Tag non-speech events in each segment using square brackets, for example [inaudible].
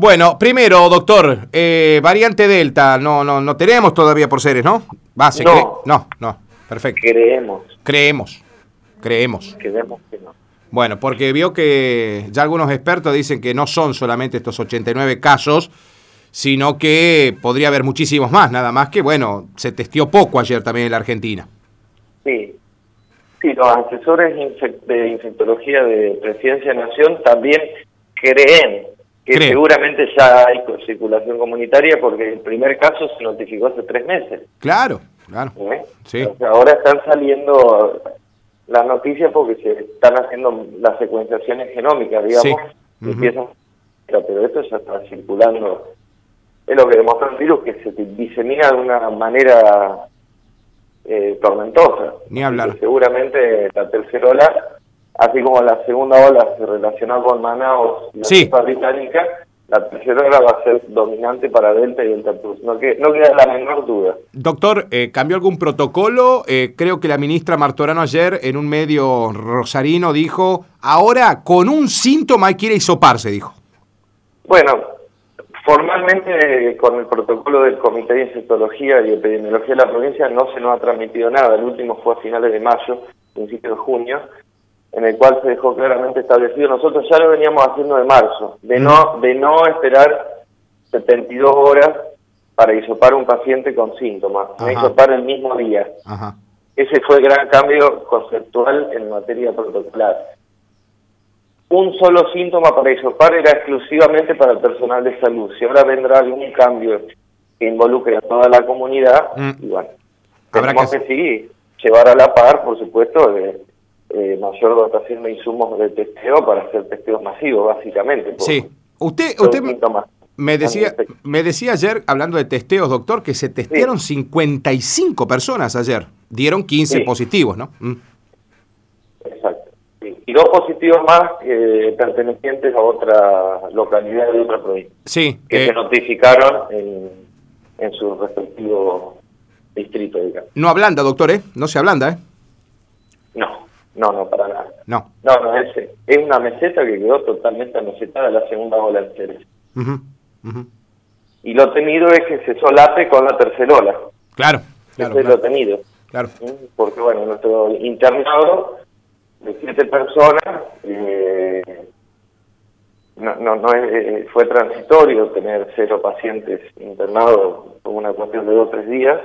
Bueno, primero, doctor, eh, variante Delta, no, no, no tenemos todavía por seres, ¿no? No. no, no, perfecto. Creemos, Creemos, creemos. creemos que no. Bueno, porque vio que ya algunos expertos dicen que no son solamente estos 89 casos, sino que podría haber muchísimos más, nada más que, bueno, se testió poco ayer también en la Argentina. Sí, sí, los asesores de infectología de Presidencia de Nación también creen que seguramente ya hay circulación comunitaria porque el primer caso se notificó hace tres meses. Claro, claro. ¿eh? Sí. O sea, ahora están saliendo las noticias porque se están haciendo las secuenciaciones genómicas, digamos, Sí. empiezan, pero esto ya está circulando. Es lo que demostró el virus, que se disemina de una manera eh, tormentosa. Ni hablar. Seguramente la tercera ola, así como la segunda ola se relacionó con Manaus y la Sí. británica, la tercera ola va a ser dominante para Delta y Delta Plus. No, que, no queda la menor duda. Doctor, eh, ¿cambió algún protocolo? Eh, creo que la ministra Martorano ayer en un medio rosarino dijo, ahora con un síntoma a hisoparse, dijo. Bueno, formalmente con el protocolo del Comité de Infectología y Epidemiología de la provincia no se nos ha transmitido nada. El último fue a finales de mayo, principios de junio, en el cual se dejó claramente establecido. Nosotros ya lo veníamos haciendo de marzo, de no de no esperar 72 horas para hisopar un paciente con síntomas, Ajá. hisopar el mismo día. Ajá. Ese fue el gran cambio conceptual en materia protocolar. Un solo síntoma para hisopar era exclusivamente para el personal de salud. Si ahora vendrá algún cambio que involucre a toda la comunidad, Mm. y bueno, Habrá tenemos que- que, sí, llevar a la par, por supuesto, de eh, mayor dotación de insumos de testeo para hacer testeos masivos, básicamente. Sí. Usted, usted me- decía, me decía ayer, hablando de testeos, doctor, que se testearon 55 personas ayer. Dieron 15 Sí. positivos, ¿no? Mm. Exacto. Sí. Y dos positivos más eh, pertenecientes a otra localidad de otra provincia, Sí. que eh, se notificaron en, en su respectivo distrito, digamos. no ablanda, doctor, ¿eh? No se ablanda, ¿eh? No, no, no, para nada. No. No, no, es, es una meseta que quedó totalmente amesetada la segunda ola en Ceres. Ujú, ujú. Y lo temido es que se solape con la tercera ola. Claro, claro, Ese es claro, lo temido. claro. Porque, bueno, nuestro internado de siete personas eh, no, no, no es- eh, fue transitorio tener cero pacientes internados por una cuestión de dos o tres días.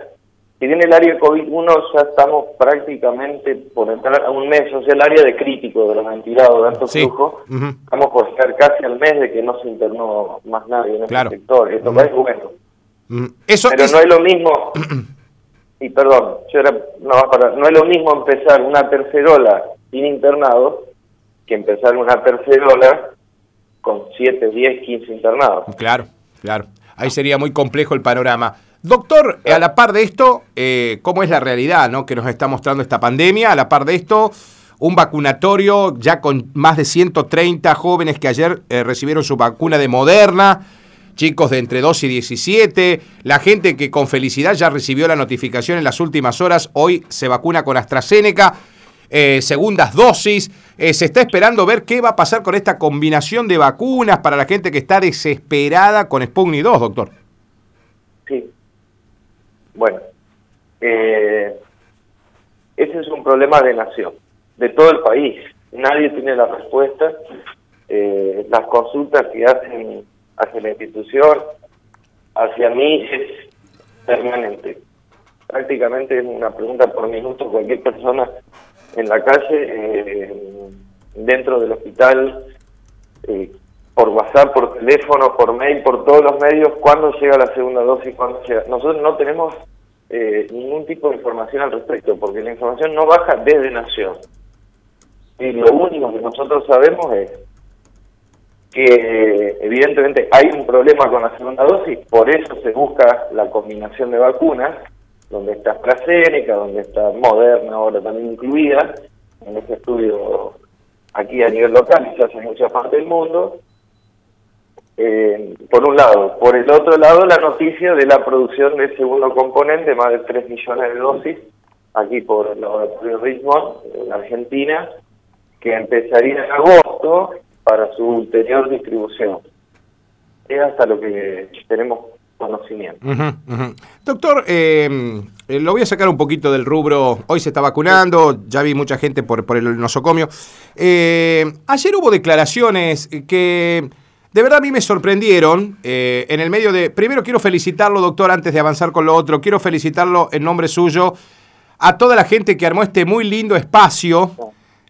Si bien el área COVID-1 ya estamos prácticamente por entrar a un mes, o sea, el área de crítico de los ventilados de alto Sí. flujo, Ujú. estamos por estar casi al mes de que no se internó más nadie en Claro. este sector. Esto Ujú. es bueno. Eso Pero es- no es lo mismo, [clears throat] y perdón, yo era, no, va a parar. no es lo mismo empezar una tercera ola sin internados que empezar una tercera ola con 7, 10, 15 internados. Claro, claro. Ahí sería muy complejo el panorama. Doctor, a la par de esto, eh, ¿cómo es la realidad ¿no? que nos está mostrando esta pandemia? A la par de esto, un vacunatorio ya con más de 130 jóvenes que ayer eh, recibieron su vacuna de Moderna, chicos de entre 2 y 17, la gente que con felicidad ya recibió la notificación en las últimas horas, hoy se vacuna con AstraZeneca, eh, segundas dosis, eh, se está esperando ver qué va a pasar con esta combinación de vacunas para la gente que está desesperada con Sputnik 2, doctor. Sí. Bueno, eh, ese es un problema de nación, de todo el país. Nadie tiene la respuesta. Eh, las consultas que hacen hacia la institución, hacia mí, es permanente. Prácticamente es una pregunta por minuto. Cualquier persona en la calle, eh, dentro del hospital, eh, por WhatsApp, por teléfono, por mail, por todos los medios, cuándo llega la segunda dosis, cuándo llega. Nosotros no tenemos eh, ningún tipo de información al respecto, porque la información no baja desde Nación. Y lo único que nosotros sabemos es que evidentemente hay un problema con la segunda dosis, por eso se busca la combinación de vacunas, donde está AstraZeneca, donde está Moderna ahora también incluida, en este estudio aquí a nivel local y se en muchas partes del mundo. Eh, por un lado. Por el otro lado, la noticia de la producción del segundo componente, más de 3 millones de dosis, aquí por el laboratorio Richmond, en Argentina, que empezaría en agosto para su ulterior distribución. es hasta lo que tenemos conocimiento. Doctor, eh, lo voy a sacar un poquito del rubro. Hoy se está vacunando, ya vi mucha gente por, por el nosocomio. Eh, ayer hubo declaraciones que de verdad a mí me sorprendieron en el medio de... Primero quiero felicitarlo, doctor, antes de avanzar con lo otro. Quiero felicitarlo en nombre suyo a toda la gente que armó este muy lindo espacio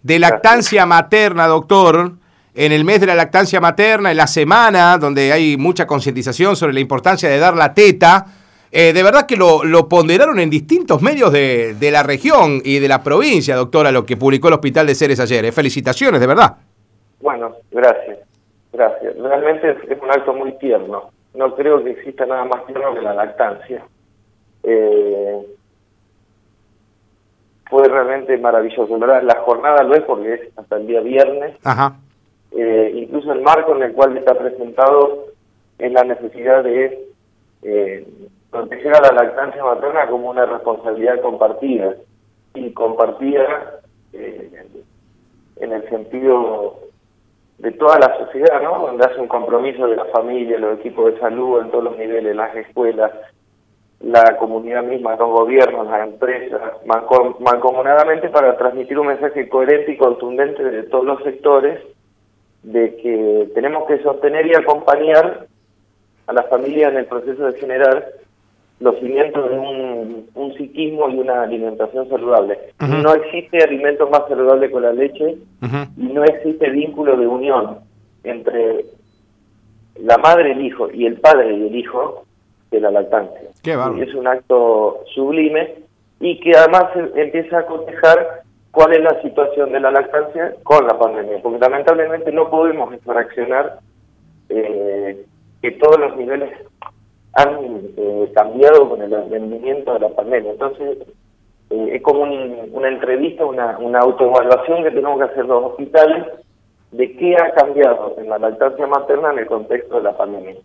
de lactancia materna, doctor en el mes de la lactancia materna, en la semana donde hay mucha concientización sobre la importancia de dar la teta, eh, de verdad que lo, lo, ponderaron en distintos medios de, de, la región y de la provincia, doctora, lo que publicó el Hospital de Ceres ayer. Eh, felicitaciones, de verdad. Bueno, gracias, gracias. Realmente es, un acto muy tierno. No creo que exista nada más tierno que la lactancia. Eh, fue realmente maravilloso. La jornada lo es porque es hasta el día viernes. Ajá eh, incluso el marco en el cual está presentado es la necesidad de eh, proteger a la lactancia materna como una responsabilidad compartida y compartida eh, en el sentido de toda la sociedad, ¿no? Donde hace un compromiso de la familia, los equipos de salud en todos los niveles, las escuelas, la comunidad misma, los gobiernos, las empresas, mancomunadamente para transmitir un mensaje coherente y contundente de todos los sectores de que tenemos que sostener y acompañar a la familia en el proceso de generar los cimientos de un, un psiquismo y una alimentación saludable. No existe alimento más saludable con la leche y no existe vínculo de unión entre la madre, el hijo y el padre y el hijo de la lactancia. es un acto sublime y que además empieza a cotejar cuál es la situación de la lactancia con la pandemia, porque lamentablemente no podemos fraccionar eh, que todos los niveles han eh, cambiado con el rendimiento de la pandemia. Entonces, eh, es como una entrevista, una, una autoevaluación que tenemos que hacer los hospitales de qué ha cambiado en la lactancia materna en el contexto de la pandemia.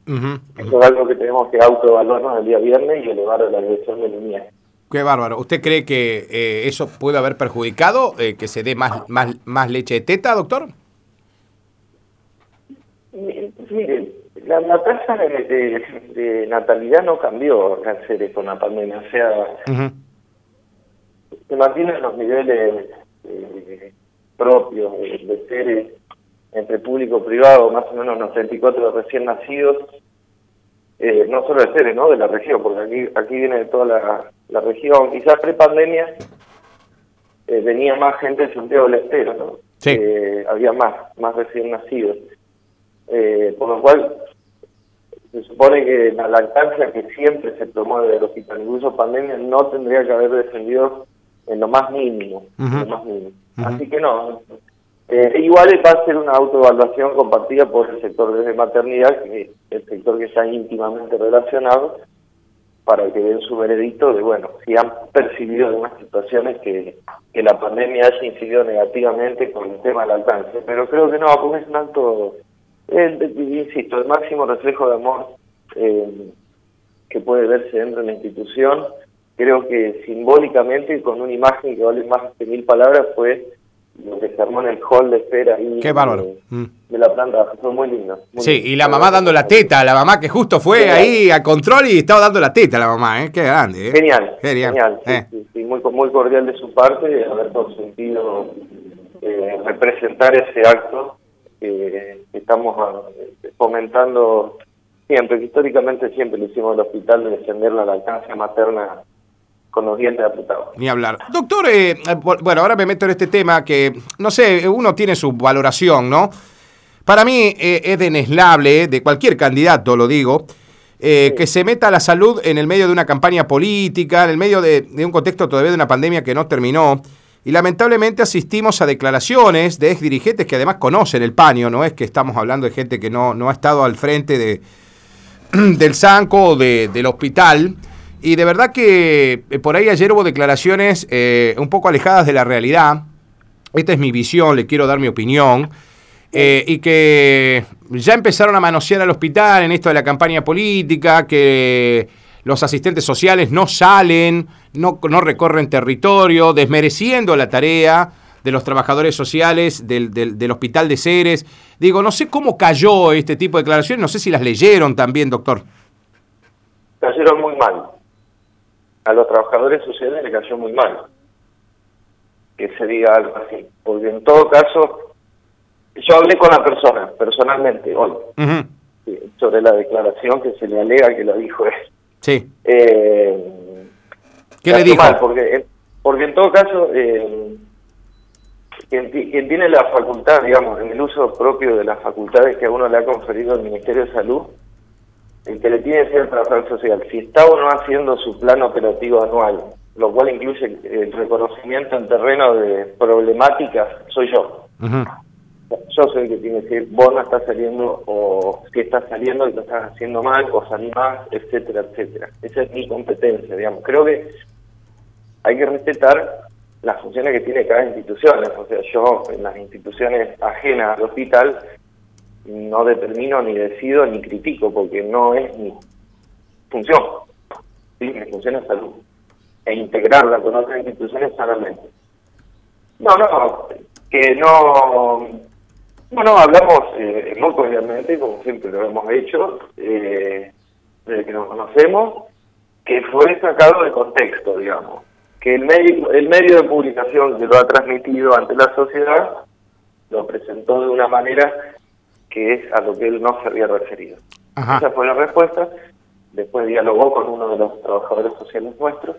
Eso es algo que tenemos que autoevaluarnos el día viernes y elevar a la dirección de línea. Qué bárbaro. ¿Usted cree que eh, eso puede haber perjudicado eh, que se dé más, más, más leche de teta, doctor? Mire, la, la tasa de, natalidad no cambió en con la pandemia. O sea, se mantienen los niveles eh, propios de, seres entre público y privado, más o menos unos 34 recién nacidos eh, no solo de Ceres, ¿no? de la región, porque aquí aquí viene de toda la, región. Quizás pre-pandemia eh, venía más gente de Santiago del Estero, ¿no? Sí. Eh, había más, más recién nacidos. por lo cual, se supone que la lactancia que siempre se promueve del hospital, incluso pandemia, no tendría que haber descendido en lo más mínimo. lo más mínimo. Así que no, eh, igual va a ser una autoevaluación compartida por el sector de maternidad, que es el sector que está íntimamente relacionado, para que den su veredicto de, bueno, si han percibido algunas situaciones que, que la pandemia haya incidido negativamente con el tema de la alcance. Pero creo que no, porque es un alto, insisto, el máximo reflejo de amor eh, que puede verse dentro de la institución. Creo que simbólicamente, con una imagen que vale más de mil palabras, fue lo que se armó en el hall de espera ahí Qué bárbaro. Mm. De, la planta, fue muy lindo. sí, y la mamá dando la teta, la mamá que justo fue ahí a control y estaba dando la teta la mamá, ¿eh? Qué grande, ¿eh? Genial, genial, eh. sí, muy, muy cordial de su parte haber consentido eh, representar ese acto que estamos fomentando siempre, que históricamente siempre lo hicimos en el hospital de defender la lactancia materna con los dientes apretados. Ni hablar. Doctor, eh, bueno, ahora me meto en este tema que, no sé, uno tiene su valoración, ¿no? Para mí eh, es deneslable, de cualquier candidato lo digo, eh, que se meta la salud en el medio de una campaña política, en el medio de, un contexto todavía de una pandemia que no terminó. Y lamentablemente asistimos a declaraciones de ex dirigentes que además conocen el paño, no es que estamos hablando de gente que no, no ha estado al frente de, [clears throat] del Sanco o del hospital, y de verdad que eh, por ahí ayer hubo declaraciones eh, un poco alejadas de la realidad. Esta es mi visión, le quiero dar mi opinión. Eh, y que ya empezaron a manosear al hospital en esto de la campaña política, que los asistentes sociales no salen, no, no recorren territorio, desmereciendo la tarea de los trabajadores sociales del, del, hospital de Ceres. Digo, no sé cómo cayó este tipo de declaraciones, no sé si las leyeron también, doctor. Cayeron muy mal. A los trabajadores sociales le cayó muy mal que se diga algo así, porque en todo caso, yo hablé con la persona, personalmente, hoy, sobre la declaración que se le alega que la dijo él. Sí. Eh, ¿Qué le dijo? porque, porque en todo caso, eh, quien, tiene la facultad, digamos, en el uso propio de las facultades que a uno le ha conferido el Ministerio de Salud, el que le tiene que ser el trabajador social, si está o no haciendo su plan operativo anual, lo cual incluye el reconocimiento en terreno de problemáticas, soy yo. Yo soy el que tiene que decir, vos no estás saliendo, o si estás saliendo y lo estás haciendo mal, o salí más, etcétera, etcétera. Esa es mi competencia, digamos. Creo que hay que respetar las funciones que tiene cada institución. O sea, yo en las instituciones ajenas al hospital no determino, ni decido, ni critico, porque no es mi función. ¿sí? Mi función es salud. E integrarla con otras instituciones sanamente. No, no, que no... Bueno, hablamos eh, muy cordialmente, como siempre lo hemos hecho, eh, desde que nos conocemos, que fue sacado de contexto, digamos que el medio, el medio de publicación que lo ha transmitido ante la sociedad lo presentó de una manera que es a lo que él no se había referido. Esa fue la respuesta. Después dialogó con uno de los trabajadores sociales nuestros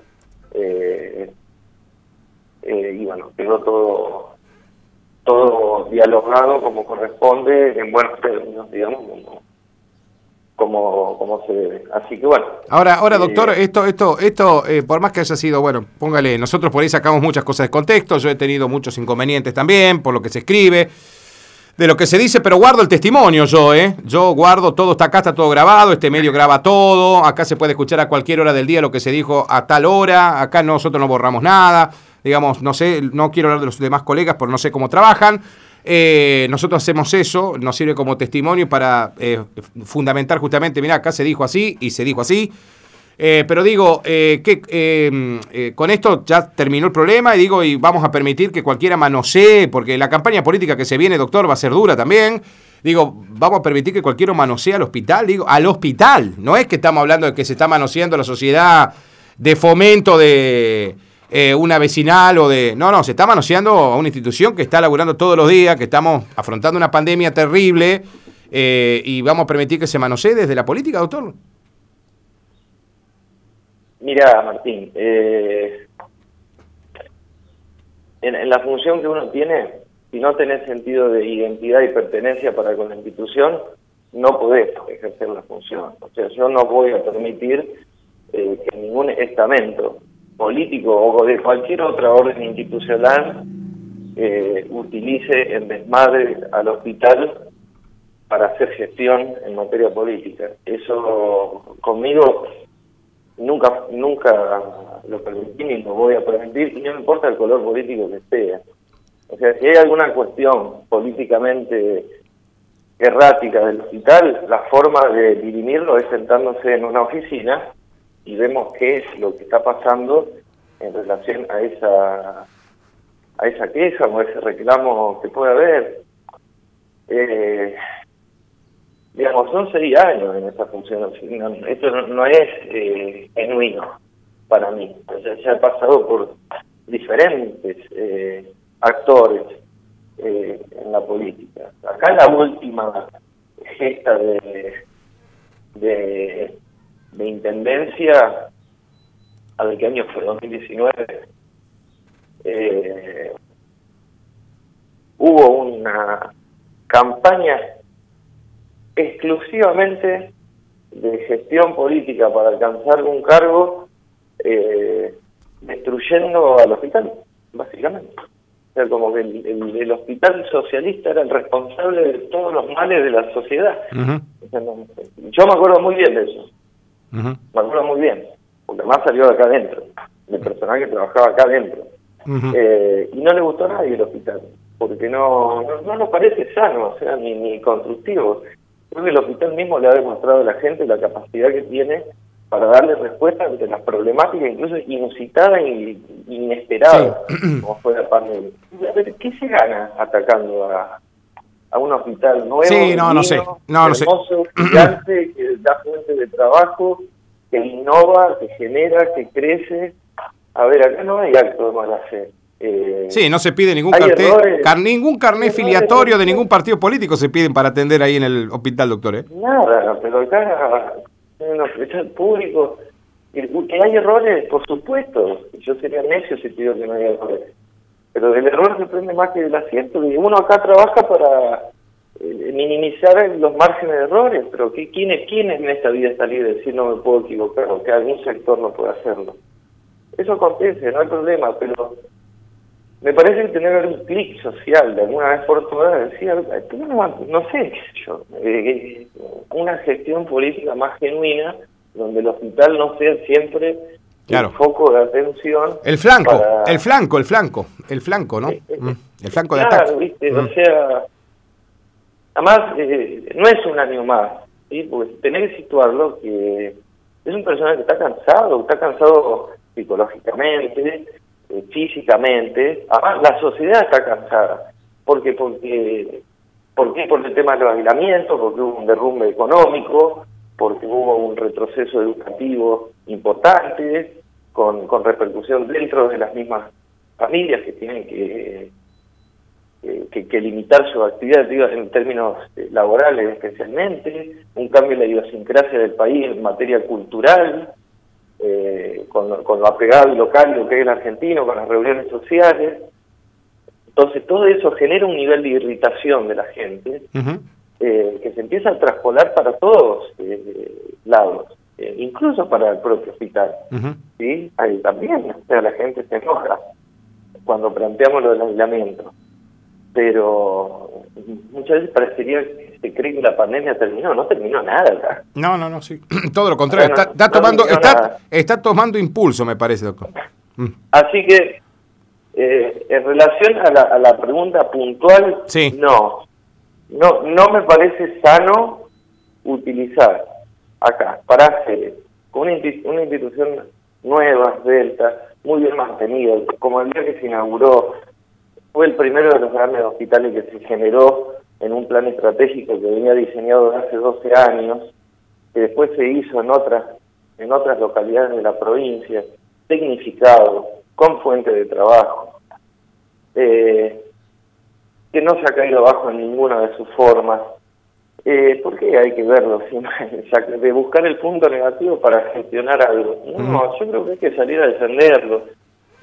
eh, eh, y bueno, quedó todo todo dialogado como corresponde en buenos términos, digamos, como, como se debe. Así que bueno. Ahora, ahora eh, doctor, esto, esto, esto, eh, por más que haya sido, bueno, póngale, nosotros por ahí sacamos muchas cosas de contexto, yo he tenido muchos inconvenientes también, por lo que se escribe, de lo que se dice, pero guardo el testimonio yo, ¿eh? Yo guardo todo, está acá, está todo grabado, este medio graba todo, acá se puede escuchar a cualquier hora del día lo que se dijo a tal hora, acá nosotros no borramos nada, digamos, no sé, no quiero hablar de los demás colegas, pero no sé cómo trabajan. Eh, nosotros hacemos eso, nos sirve como testimonio para eh, fundamentar justamente, mira, acá se dijo así y se dijo así. Eh, pero digo, que con esto ya terminó el problema y digo, y vamos a permitir que cualquiera manosee, porque la campaña política que se viene, doctor, va a ser dura también. Digo, vamos a permitir que cualquiera manosee al hospital, digo, al hospital. No es que estamos hablando de que se está manoseando la sociedad de fomento de, eh, una vecinal o de... No, no, se está manoseando a una institución que está laburando todos los días, que estamos afrontando una pandemia terrible eh, y vamos a permitir que se manosee desde la política, doctor. Mira, Martín, eh, en, la función que uno tiene, si no tenés sentido de identidad y pertenencia para con la institución, no podés ejercer la función. O sea, yo no voy a permitir que ningún estamento político o de cualquier otra orden institucional eh, utilice el desmadre al hospital para hacer gestión en materia política. Eso conmigo nunca nunca lo permití ni lo voy a permitir no importa el color político que sea. O sea, si hay alguna cuestión políticamente errática del hospital, la forma de dirimirlo es sentándose en una oficina y vemos qué es lo que está pasando en relación a esa a esa queja o ese reclamo que puede haber. Eh, digamos, son seis años en esta función. esto no, es eh, genuino para mí. O se ha pasado por diferentes eh, actores eh, en la política. Acá la última gesta de, de de intendencia, ¿a ver qué año fue? 2019. Eh, hubo una campaña exclusivamente de gestión política para alcanzar un cargo eh, destruyendo al hospital, básicamente. O sea, como que el, hospital socialista era el responsable de todos los males de la sociedad. yo me acuerdo muy bien de eso. Me acuerdo muy bien, porque además salió de acá adentro, del personal que trabajaba acá adentro. Eh, y no le gustó a nadie el hospital, porque no, no, nos parece sano, o sea, ni, ni constructivo. Creo que el hospital mismo le ha demostrado a la gente la capacidad que tiene para darle respuesta ante las problemáticas incluso inusitadas e inesperadas, como fue la pandemia. ¿Qué se gana atacando a, a un hospital nuevo, sí, no, no sé. No, hermoso, gigante, [clears throat] que da fuentes de trabajo, que innova, que genera, que crece? A ver, acá no hay acto de mala fe. Eh, sí, no se pide ningún cartel, ningún carnet filiatorio de ningún partido político se piden para atender ahí en el hospital, doctor. ¿eh? Nada, pero acá en un hospital público, que hay errores, por supuesto. Yo sería necio si pido que no haya errores. Pero del error se prende más que del acierto. Y uno acá trabaja para eh, minimizar los márgenes de errores. Pero ¿quién, es, ¿quién en esta vida está libre de decir no me puedo equivocar o que algún sector no puede hacerlo? Eso acontece, no hay problema, pero me parece que tener un clic social de alguna vez por todas, decir, no, sé, yo, eh, una gestión política más genuina, donde el hospital no sea siempre el foco de atención. El flanco, el flanco, el flanco, el flanco, ¿no? Mm, el flanco de claro, ¿viste? O mm. sea, además, eh, no es un año más, ¿sí? Porque tenés que situarlo que es un personaje que está cansado, está cansado psicológicamente, eh, físicamente, además la sociedad está cansada. porque Porque, ¿Por qué? Por el tema del aislamiento, porque hubo un derrumbe económico, porque hubo un retroceso educativo importante, con, con repercusión dentro de las mismas familias que tienen que, que, que, limitar su actividad en términos eh, laborales especialmente, un cambio en la idiosincrasia del país en materia cultural, eh, con, lo apegado y local, lo que es el argentino, con las reuniones sociales. Entonces todo eso genera un nivel de irritación de la gente eh, que se empieza a traspolar para todos eh, incluso para el propio hospital. ¿sí? Ahí también la gente se enoja cuando planteamos lo del aislamiento. Pero muchas veces parecería se cree que la pandemia terminó, no terminó nada No, no, no, sí. [clears throat] Todo lo contrario, está, tomando, está, está tomando impulso, me parece, doctor. Mm. Así que, eh, en relación a la, a la pregunta puntual, sí. no, no, no me parece sano utilizar acá, para hacer una, una institución nueva, delta, muy bien mantenida, como el día que se inauguró, fue el primero de los grandes hospitales que se generó en un plan estratégico que venía diseñado hace 12 años, que después se hizo en otras, en otras localidades de la provincia, tecnificado, con fuente de trabajo, eh, que no se ha caído abajo en ninguna de sus formas. Eh, ¿Por qué hay que verlo? [laughs] de buscar el punto negativo para gestionar algo. No, yo creo que hay que salir a defenderlo.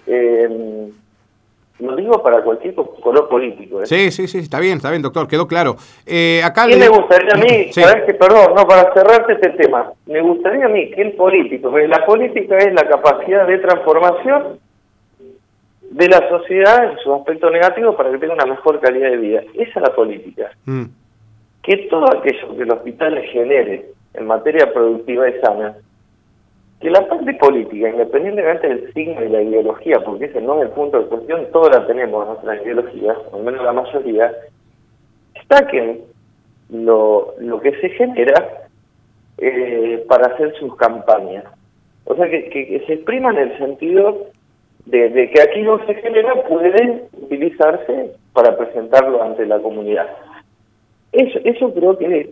Eh, lo digo para cualquier color político. ¿eh? Sí, sí, sí, está bien, está bien, doctor, quedó claro. Eh, acá ¿Qué me gustaría a mí? ¿Sabes que, perdón, no, para cerrarte este tema, me gustaría a mí que el político, porque la política es la capacidad de transformación de la sociedad en sus aspectos negativos para que tenga una mejor calidad de vida. Esa es la política. Mm. Que todo aquello que el hospital genere en materia productiva y sana que la parte política, independientemente del signo y la ideología, porque ese no es el punto de cuestión, todos la tenemos nuestra ideología, al menos la mayoría, destaquen lo, lo que se genera eh, para hacer sus campañas. O sea, que, que, se exprima en el sentido de, de, que aquí lo que se genera puede utilizarse para presentarlo ante la comunidad. Eso, eso creo que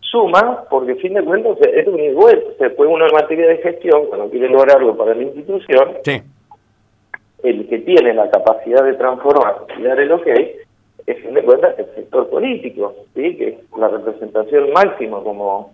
suma, porque fin de cuentas es un igual, se puede una materia de gestión, cuando quiere lograrlo para la institución, el que tiene la capacidad de transformar y dar el ok, es fin de cuentas el sector político, ¿sí? que es la representación máxima como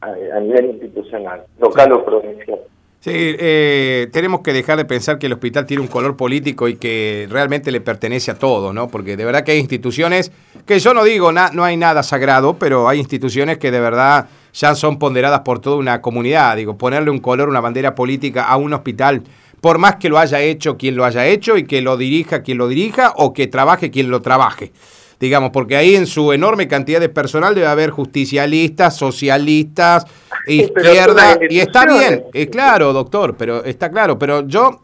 a, nivel institucional, local o provincial. Sí, eh, tenemos que dejar de pensar que el hospital tiene un color político y que realmente le pertenece a todos, ¿no? Porque de verdad que hay instituciones que yo no digo, no hay nada sagrado, pero hay instituciones que de verdad ya son ponderadas por toda una comunidad. Digo, ponerle un color, una bandera política a un hospital, por más que lo haya hecho quien lo haya hecho y que lo dirija quien lo dirija o que trabaje quien lo trabaje digamos, porque ahí en su enorme cantidad de personal debe haber justicialistas, socialistas, izquierda, y está bien, es claro, doctor, pero está claro, pero yo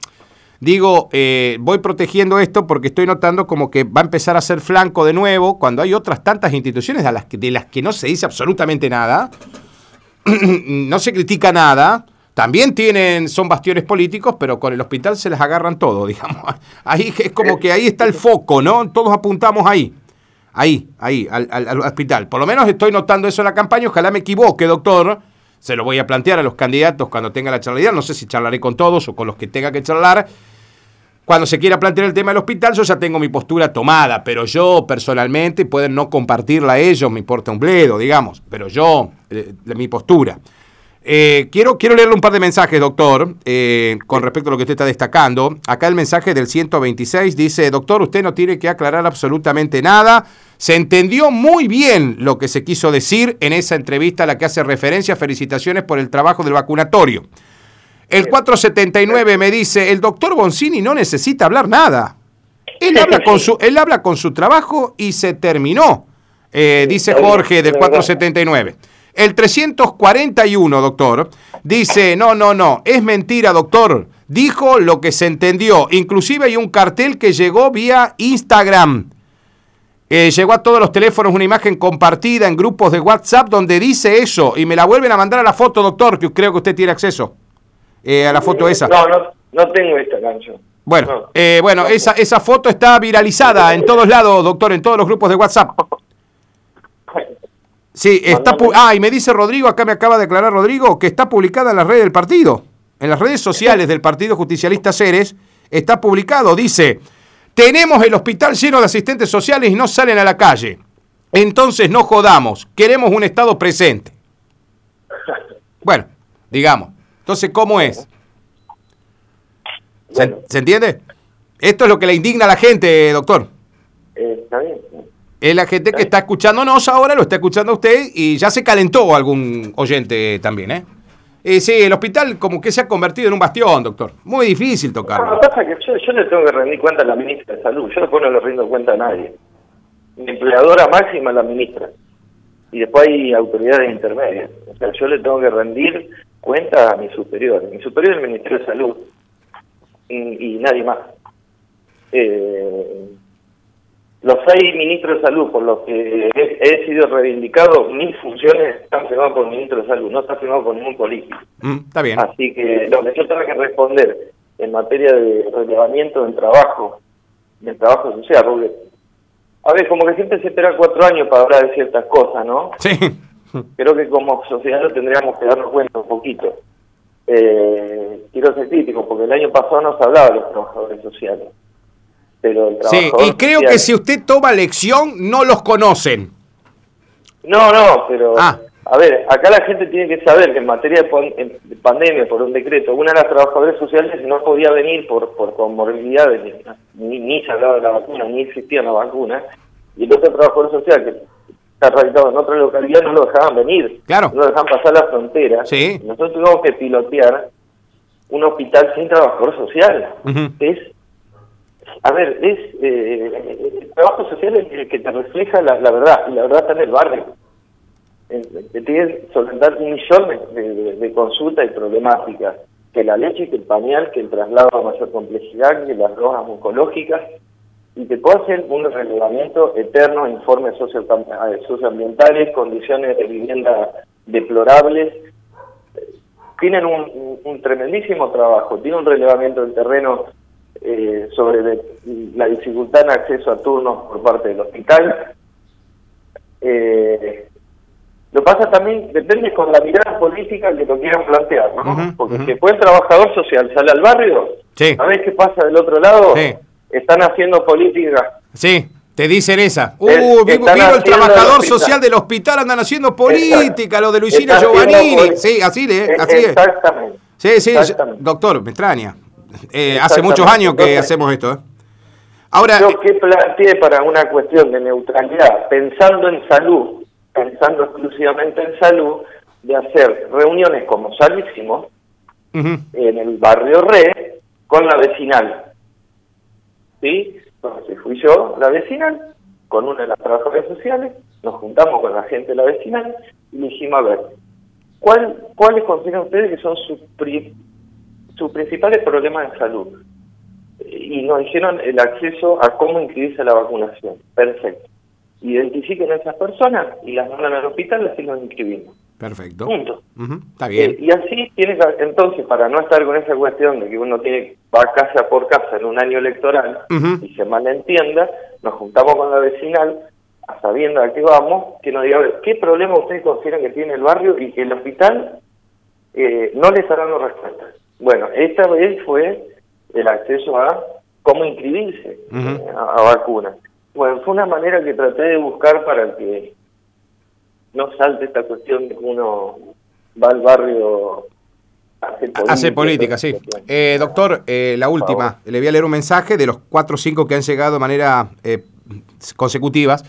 digo, eh, voy protegiendo esto porque estoy notando como que va a empezar a ser flanco de nuevo cuando hay otras tantas instituciones de las que, de las que no se dice absolutamente nada, [clears throat] no se critica nada, también tienen, son bastiones políticos, pero con el hospital se les agarran todo, [laughs] digamos. Ahí es como que ahí está el foco, ¿no? Todos apuntamos ahí. Ahí, ahí, al, al hospital. Por lo menos estoy notando eso en la campaña. Ojalá me equivoque, doctor. Se lo voy a plantear a los candidatos cuando tenga la charla. No sé si charlaré con todos o con los que tenga que charlar cuando se quiera plantear el tema del hospital, yo ya tengo mi postura tomada, pero yo personalmente, pueden no compartirla ellos, me importa un bledo, digamos, pero yo, eh, mi postura. Eh, quiero, quiero leerle un par de mensajes, doctor, eh, con respecto a lo que usted está destacando. Acá el mensaje del 126 dice, doctor, usted no tiene que aclarar absolutamente nada. Se entendió muy bien lo que se quiso decir en esa entrevista a la que hace referencia. Felicitaciones por el trabajo del vacunatorio. El 479 me dice, el doctor Boncini no necesita hablar nada. Él habla con su, él habla con su trabajo y se terminó, eh, dice Jorge del 479. El 341, doctor, dice, no, no, no, es mentira, doctor. Dijo lo que se entendió. Inclusive hay un cartel que llegó vía Instagram. Eh, llegó a todos los teléfonos una imagen compartida en grupos de WhatsApp donde dice eso. Y me la vuelven a mandar a la foto, doctor, que creo que usted tiene acceso. Eh, a la foto esa. No, no, no tengo esta canción. Bueno, eh, bueno, esa, esa foto está viralizada en todos lados, doctor, en todos los grupos de WhatsApp. Sí, está ah, y me dice Rodrigo, acá me acaba de aclarar Rodrigo, que está publicada en las redes del partido, en las redes sociales del Partido Justicialista Ceres, está publicado, dice, tenemos el hospital lleno de asistentes sociales y no salen a la calle. Entonces no jodamos, queremos un Estado presente. [laughs] Bueno, digamos, entonces, ¿cómo es? ¿Se, entiende? Esto es lo que le indigna a la gente, doctor. Eh, está bien. Es la gente que está escuchándonos ahora, lo está escuchando usted y ya se calentó algún oyente también, ¿eh? Eh, sí, el hospital como que se ha convertido en un bastión, doctor. Muy difícil tocarlo. lo que pasa es que yo, le tengo que rendir cuenta a la ministra de Salud. Yo después no le rindo cuenta a nadie. Mi empleadora máxima es la ministra. Y después hay autoridades intermedias. O sea, yo le tengo que rendir cuenta a mi superior. Mi superior es el Ministerio de Salud y, nadie más. Eh, los seis ministros de salud por los que he, sido reivindicado, mis funciones están firmadas por el ministro de salud, no está firmado por ningún político. Mm, está bien. Así que lo que yo tengo que responder en materia de relevamiento del trabajo, del trabajo social, A ver, como que siempre se espera cuatro años para hablar de ciertas cosas, ¿no? Sí. [laughs] Creo que como sociedad lo tendríamos que darnos cuenta un poquito. Eh, quiero ser crítico, porque el año pasado no se hablaba de los trabajadores sociales. Pero el sí, y creo que si usted toma lección, no los conocen. No, no, pero... Ah. A ver, acá la gente tiene que saber que en materia de, pandemia, por un decreto, una de las trabajadoras sociales no podía venir por, por comorbilidades, ni, ni se hablaba de la vacuna, ni existía la vacuna, y el otro trabajador social que está radicado en otra localidad, no lo dejaban venir. Claro. No lo dejaban pasar la frontera. Sí. Nosotros tuvimos que pilotear un hospital sin trabajador social. Es, a ver, es eh, el trabajo social es el que te refleja la, verdad, y la verdad está en el barrio. Te tiene que solventar un millón de, de, consultas y problemáticas. Que la leche, que el pañal, que el traslado a mayor complejidad, que las drogas oncológicas, y te puedo hacer un relevamiento eterno, informes eh, socioambientales, condiciones de vivienda deplorables. Tienen un, tremendísimo trabajo, tienen un relevamiento del terreno eh, sobre la dificultad en acceso a turnos por parte del hospital. Eh, lo pasa también, depende con la mirada política que lo quieran plantear, ¿no? Porque después el trabajador social sale al barrio, sí. ¿sabés qué pasa del otro lado? Sí están haciendo política. Sí, te dicen esa. Uh, vivo, el trabajador social del hospital, andan haciendo política, lo de Luisina Giovannini. Sí, así, de, así es. Exactamente. Sí, sí, doctor, me extraña. Eh, hace muchos años que hacemos esto. ¿eh? Ahora, Yo que planteé para una cuestión de neutralidad, pensando en salud, pensando exclusivamente en salud, de hacer reuniones como Salísimo, en el barrio Re, con la vecinal ¿sí? Entonces fui yo, la vecinal, con una de las trabajadoras sociales, nos juntamos con la gente de la vecinal y dijimos, a ver, ¿cuál, ¿cuáles consideran ustedes que son sus, sus principales problemas de salud? Y nos dijeron el acceso a cómo inscribirse a la vacunación. Perfecto. Identifiquen a esas personas y las mandan al hospital y así nos inscribimos. Perfecto. Punto. Está bien. Eh, y así tiene que, entonces, para no estar con esa cuestión de que uno tiene va casa por casa en un año electoral y se malentienda, nos juntamos con la vecinal, a sabiendo a qué vamos, que nos diga, ¿qué problema ustedes consideran que tiene el barrio y que el hospital eh, no les está dando respuesta? Bueno, esta vez fue el acceso a cómo inscribirse eh, a, a vacunas. Bueno, fue una manera que traté de buscar para que no salte esta cuestión de que uno va al barrio Hace política, sí. Eh, doctor, eh, la última. Le voy a leer un mensaje de los cuatro o cinco que han llegado de manera eh, consecutivas.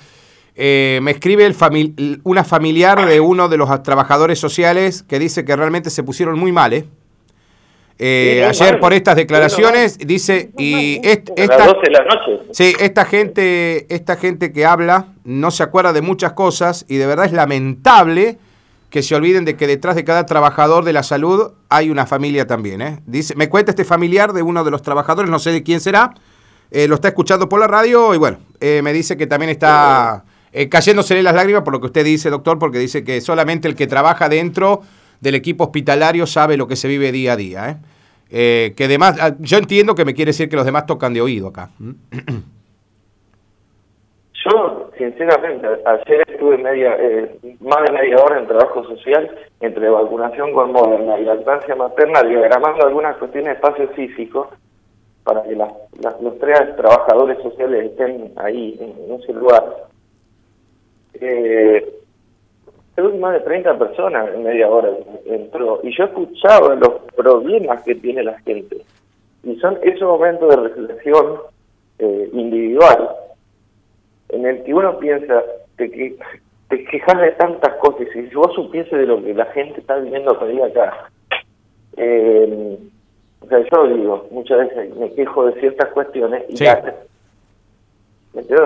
me escribe el una familiar de uno de los trabajadores sociales que dice que realmente se pusieron muy mal, ¿eh? Ayer por estas declaraciones dice y esta, sí esta gente esta gente que habla no se acuerda de muchas cosas y de verdad es lamentable que se olviden de que detrás de cada trabajador de la salud hay una familia también. ¿eh? Dice, me cuenta este familiar de uno de los trabajadores, no sé de quién será, eh, lo está escuchando por la radio y bueno, eh, me dice que también está eh, cayéndosele las lágrimas por lo que usted dice, doctor, porque dice que solamente el que trabaja dentro del equipo hospitalario sabe lo que se vive día a día. ¿eh? que además, ah, yo entiendo que me quiere decir que los demás tocan de oído acá. [clears throat] Yo, sinceramente, ayer estuve media, eh, más de media hora en trabajo social entre vacunación con Moderna y lactancia materna, diagramando algunas cuestiones de espacio físico para que los tres trabajadores sociales estén ahí, en, ese lugar. Eh, más de 30 personas en media hora entró y yo he escuchado los problemas que tiene la gente. Y son esos momentos de reflexión eh, individual en el que uno piensa de que te quejas de tantas cosas y si vos supiese de lo que la gente está viviendo día acá, eh, o sea, yo digo, muchas veces me quejo de ciertas cuestiones y o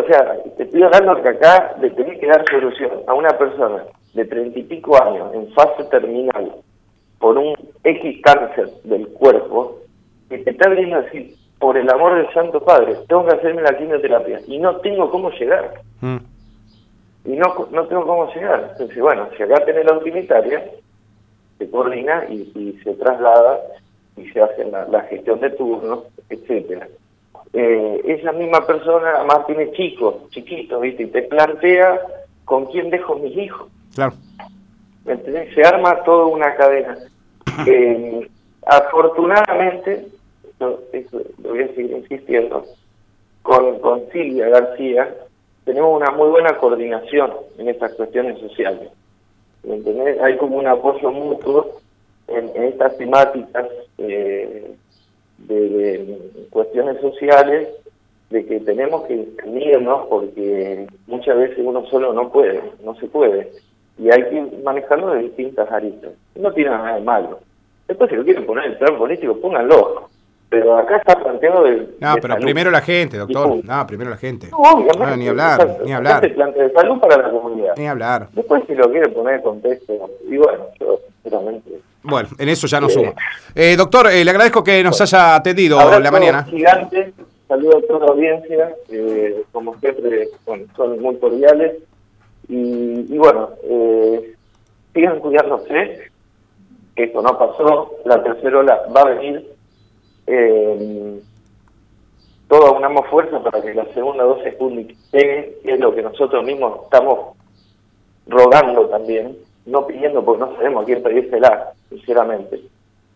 sea, te estoy hablando que acá le tenés que dar solución a una persona de treinta y pico años en fase terminal por un X cáncer del cuerpo que te está viniendo a decir, por el amor del Santo Padre, tengo que hacerme la quimioterapia y no tengo cómo llegar. Mm. Y no, no tengo cómo llegar. Entonces, bueno, si acá tenés la utilitaria, se coordina y, se traslada y se hace la, gestión de turnos, etcétera. Eh, es la misma persona, además tiene chicos, chiquitos, ¿viste? Y te plantea con quién dejo mis hijos. Claro. Se arma toda una cadena. [clears throat] Eh, afortunadamente, eso, lo voy a seguir insistiendo, con, con Silvia García tenemos una muy buena coordinación en estas cuestiones sociales. Hay como un apoyo mutuo en, estas temáticas eh, de, cuestiones sociales de que tenemos que unirnos porque muchas veces uno solo no puede, no se puede. Y hay que manejarlo de distintas aristas. No tiene nada de malo. Después si lo quieren poner en plan político, pónganlo pero acá está planteado de. No, pero primero la gente, doctor. No, primero la gente. No, ni hablar, ni hablar. de salud para la comunidad. Ni hablar. Después, si lo quiere poner en contexto, y bueno, yo sinceramente. Bueno, en eso ya no sumo. Eh, doctor, eh, le agradezco que nos haya atendido la mañana. gigante, saludo a toda la audiencia, eh, como siempre, son muy cordiales. Y, y bueno, eh, sigan cuidándose, que esto no pasó, la tercera ola va a venir eh, todos unamos fuerza para que la segunda dosis Sputnik llegue, que es lo que nosotros mismos estamos rogando también, no pidiendo porque no sabemos a quién pedírsela, sinceramente.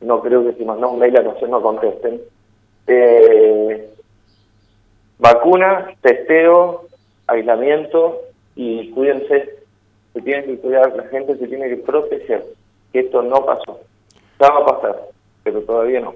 No creo que si mandamos un mail a nosotros no contesten. Eh, vacuna, testeo, aislamiento y cuídense, se tiene que cuidar, la gente se tiene que proteger, que esto no pasó. Ya va a pasar, pero todavía no.